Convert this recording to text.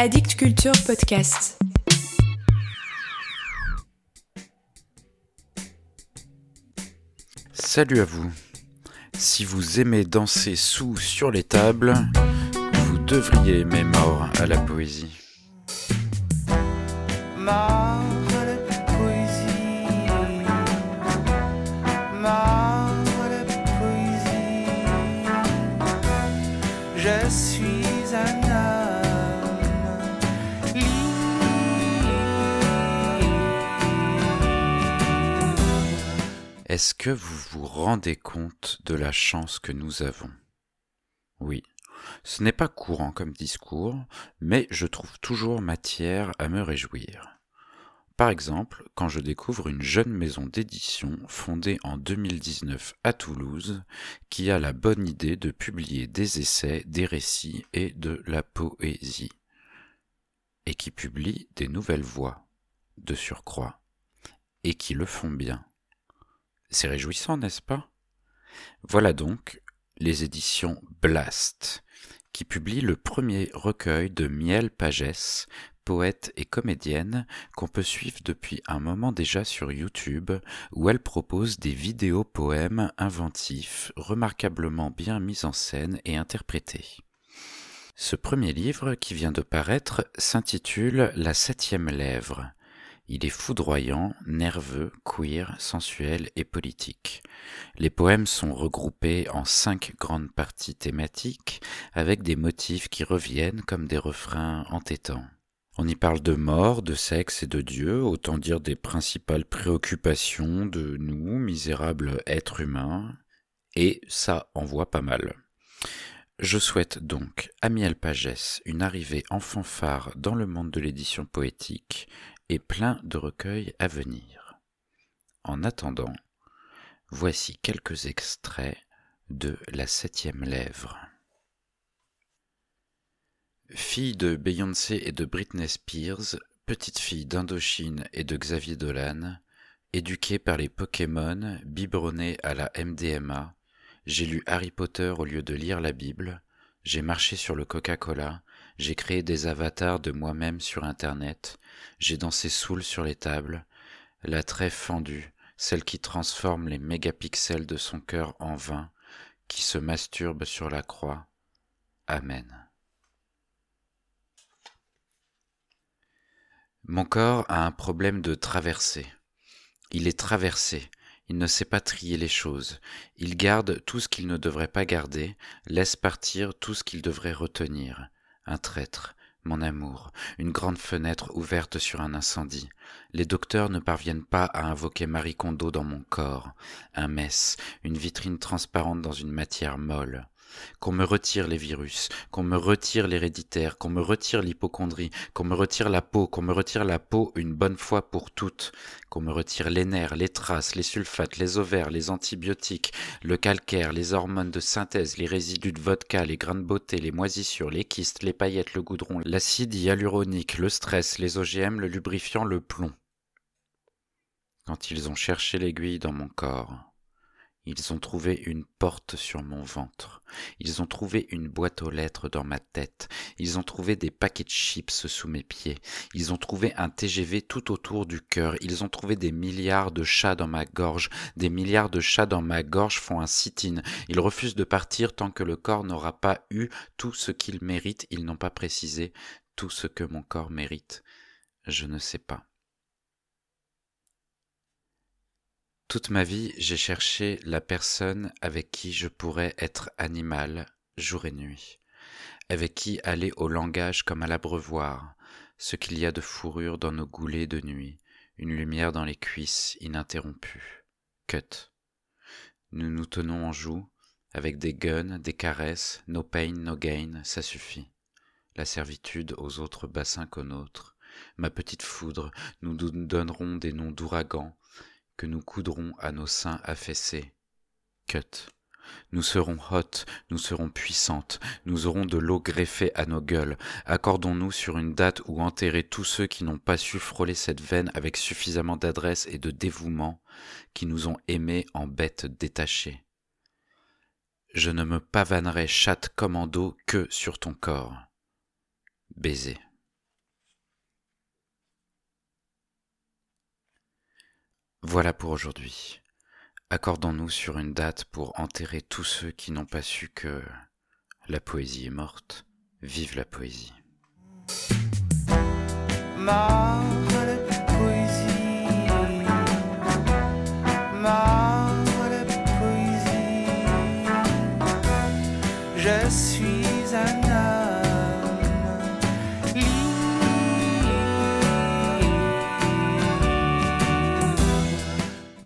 Addict Culture Podcast. Salut à vous. Si vous aimez danser sous sur les tables, vous devriez aimer mort à la poésie. Est-ce que vous vous rendez compte de la chance que nous avons? Oui, ce n'est pas courant comme discours, mais je trouve toujours matière à me réjouir. Par exemple, quand je découvre une jeune maison d'édition fondée en 2019 à Toulouse, qui a la bonne idée de publier des essais, des récits et de la poésie, et qui publie des nouvelles voix, de surcroît, et qui le font bien. C'est réjouissant, n'est-ce pas? Voilà donc les éditions Blast, qui publient le premier recueil de Miel Pagès, poète et comédienne qu'on peut suivre depuis un moment déjà sur YouTube, où elle propose des vidéos poèmes inventifs, remarquablement bien mis en scène et interprétés. Ce premier livre, qui vient de paraître, s'intitule La septième lèvre. Il est foudroyant, nerveux, queer, sensuel et politique. Les poèmes sont regroupés en cinq grandes parties thématiques, avec des motifs qui reviennent comme des refrains entêtants. On y parle de mort, de sexe et de Dieu, autant dire des principales préoccupations de nous, misérables êtres humains, et ça envoie pas mal. Je souhaite donc à Miel Pagès une arrivée en fanfare dans le monde de l'édition poétique et plein de recueils à venir. En attendant, voici quelques extraits de La septième lèvre. Fille de Beyoncé et de Britney Spears, petite fille d'Indochine et de Xavier Dolan, éduquée par les Pokémon, biberonnée à la MDMA, j'ai lu Harry Potter au lieu de lire la Bible, j'ai marché sur le Coca-Cola, j'ai créé des avatars de moi-même sur Internet, j'ai dansé saoul sur les tables, la trèfle fendue, celle qui transforme les mégapixels de son cœur en vin, qui se masturbe sur la croix. Amen. Mon corps a un problème de traversée. Il est traversé, il ne sait pas trier les choses, il garde tout ce qu'il ne devrait pas garder, laisse partir tout ce qu'il devrait retenir. Un traître, mon amour, une grande fenêtre ouverte sur un incendie. Les docteurs ne parviennent pas à invoquer Marie Kondo dans mon corps. Un mess, une vitrine transparente dans une matière molle qu'on me retire les virus, qu'on me retire l'héréditaire, qu'on me retire l'hypochondrie, qu'on me retire la peau, qu'on me retire la peau une bonne fois pour toutes, qu'on me retire les nerfs, les traces, les sulfates, les ovaires, les antibiotiques, le calcaire, les hormones de synthèse, les résidus de vodka, les grains de beauté, les moisissures, les kystes, les paillettes, le goudron, l'acide hyaluronique, le stress, les OGM, le lubrifiant, le plomb. Quand ils ont cherché l'aiguille dans mon corps, ils ont trouvé une porte sur mon ventre. Ils ont trouvé une boîte aux lettres dans ma tête. Ils ont trouvé des paquets de chips sous mes pieds. Ils ont trouvé un TGV tout autour du cœur. Ils ont trouvé des milliards de chats dans ma gorge. Des milliards de chats dans ma gorge font un sit-in. Ils refusent de partir tant que le corps n'aura pas eu tout ce qu'il mérite. Ils n'ont pas précisé tout ce que mon corps mérite. Je ne sais pas. Toute ma vie, j'ai cherché la personne avec qui je pourrais être animal jour et nuit, avec qui aller au langage comme à l'abreuvoir, ce qu'il y a de fourrure dans nos goulets de nuit, une lumière dans les cuisses ininterrompue. Cut. Nous nous tenons en joue, avec des guns, des caresses, no pain, no gain, ça suffit. La servitude aux autres bassins qu'aux nôtres. Ma petite foudre, nous nous donnerons des noms d'ouragans, que nous coudrons à nos seins affaissés. Cut. Nous serons hot, nous serons puissantes, nous aurons de l'eau greffée à nos gueules. Accordons-nous sur une date où enterrer tous ceux qui n'ont pas su frôler cette veine avec suffisamment d'adresse et de dévouement, qui nous ont aimés en bêtes détachées. Je ne me pavanerai chatte commando que sur ton corps. Baiser. Voilà pour aujourd'hui. Accordons-nous sur une date pour enterrer tous ceux qui n'ont pas su que la poésie est morte. Vive la poésie. Je suis un homme.